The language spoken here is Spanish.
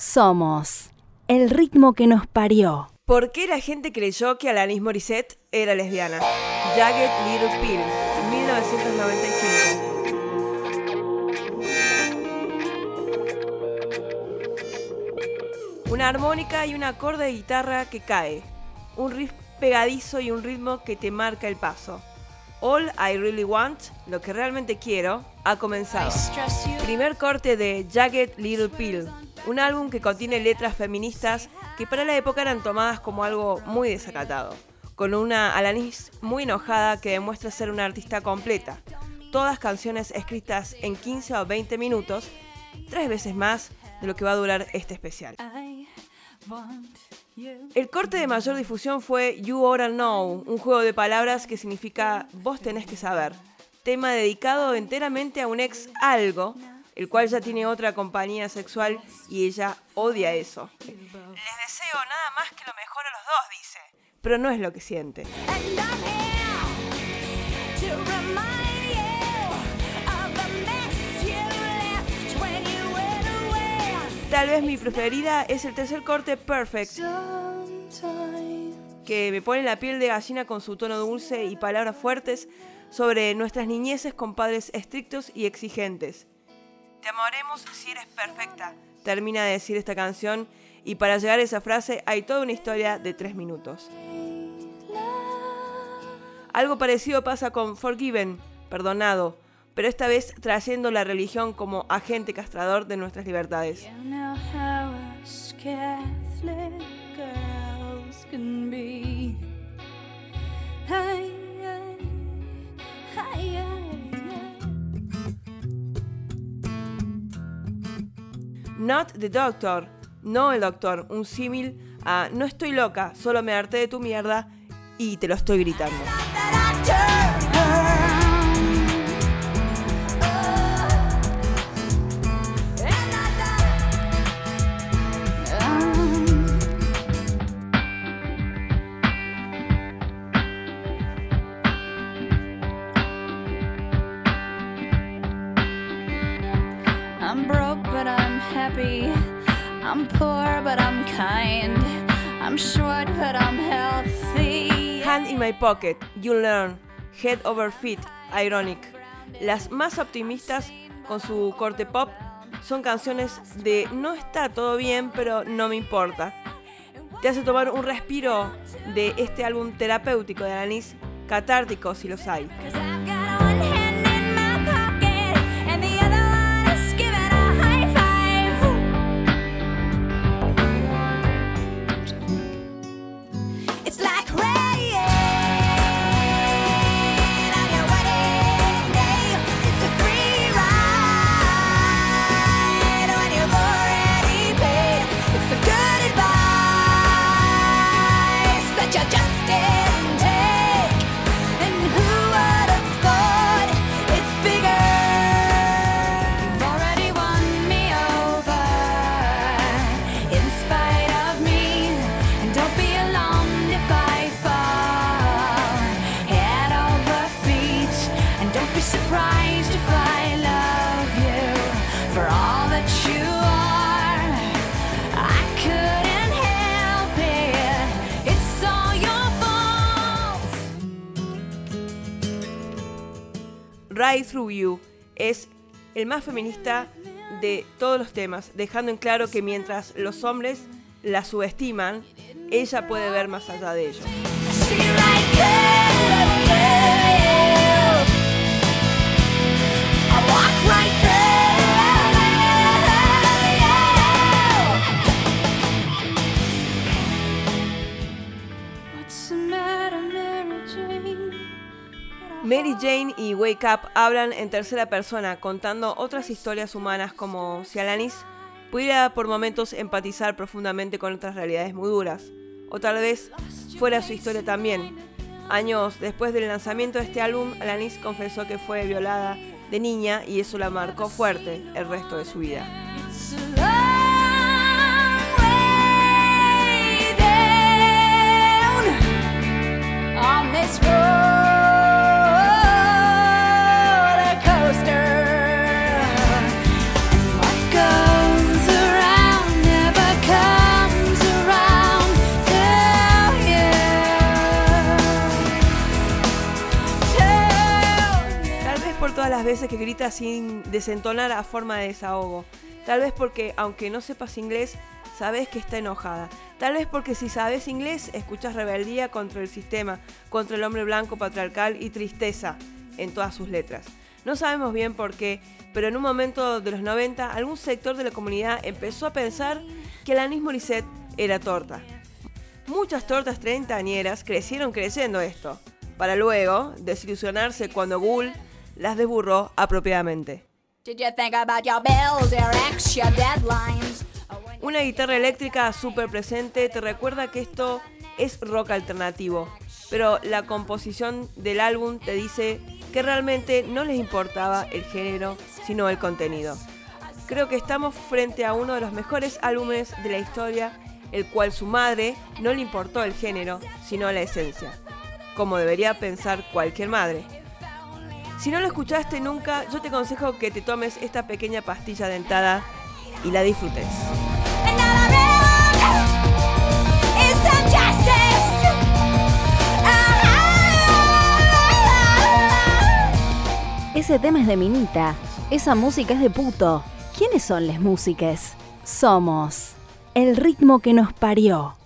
Somos el ritmo que nos parió. ¿Por qué la gente creyó que Alanis Morissette era lesbiana? Jagged Little Pill, 1995. Una armónica y un acorde de guitarra que cae. Un riff pegadizo y un ritmo que te marca el paso. All I Really Want, lo que realmente quiero, ha comenzado. Primer corte de Jagged Little Pill, un álbum que contiene letras feministas que para la época eran tomadas como algo muy desacatado, con una Alanis muy enojada que demuestra ser una artista completa. Todas canciones escritas en 15 o 20 minutos, tres veces más de lo que va a durar este especial. El corte de mayor difusión fue You Oughta Know, un juego de palabras que significa vos tenés que saber. Tema dedicado enteramente a un ex algo, el cual ya tiene otra compañía sexual y ella odia eso. Les deseo nada más que lo mejor a los dos, dice, pero no es lo que siente. Tal vez mi preferida es el tercer corte Perfect, que me pone la piel de gallina con su tono dulce y palabras fuertes sobre nuestras niñeces con padres estrictos y exigentes. Te amaremos si eres perfecta, termina de decir esta canción y para llegar a esa frase hay toda una historia de tres minutos. Algo parecido pasa con Forgiven, perdonado, pero esta vez trayendo la religión como agente castrador de nuestras libertades. Not the Doctor, no el doctor, un símil a no estoy loca, solo me harté de tu mierda y te lo estoy gritando. I'm poor, but I'm kind. I'm short, but I'm healthy. Hand in my pocket, you learn. Head over feet, ironic. Las más optimistas con su corte pop son canciones de no está todo bien, pero no me importa. Te hace tomar un respiro de este álbum terapéutico de Alanis, catártico si los hay. Through You es el más feminista de todos los temas, dejando en claro que mientras los hombres la subestiman, ella puede ver más allá de ellos. Mary Jane y Wake Up hablan en tercera persona, contando otras historias humanas como si Alanis pudiera por momentos empatizar profundamente con otras realidades muy duras, o tal vez fuera su historia también. Años después del lanzamiento de este álbum, Alanis confesó que fue violada de niña y eso la marcó fuerte el resto de su vida. Veces que grita sin desentonar a forma de desahogo. Tal vez porque, aunque no sepas inglés, sabes que está enojada. Tal vez porque si sabes inglés, escuchas rebeldía contra el sistema, contra el hombre blanco patriarcal y tristeza en todas sus letras. No sabemos bien por qué, pero en un momento de los 90, algún sector de la comunidad empezó a pensar que Alanis Morissette era torta. Muchas tortas treintañeras crecieron creciendo esto, para luego desilusionarse cuando Google las desburró apropiadamente. Una guitarra eléctrica súper presente te recuerda que esto es rock alternativo, pero la composición del álbum te dice que realmente no les importaba el género, sino el contenido. Creo que estamos frente a uno de los mejores álbumes de la historia, el cual su madre no le importó el género, sino la esencia, como debería pensar cualquier madre. Si no lo escuchaste nunca, yo te aconsejo que te tomes esta pequeña pastilla dentada y la disfrutes. Ese tema es de Minita. Esa música es de puto. ¿Quiénes son las músicas? Somos el ritmo que nos parió.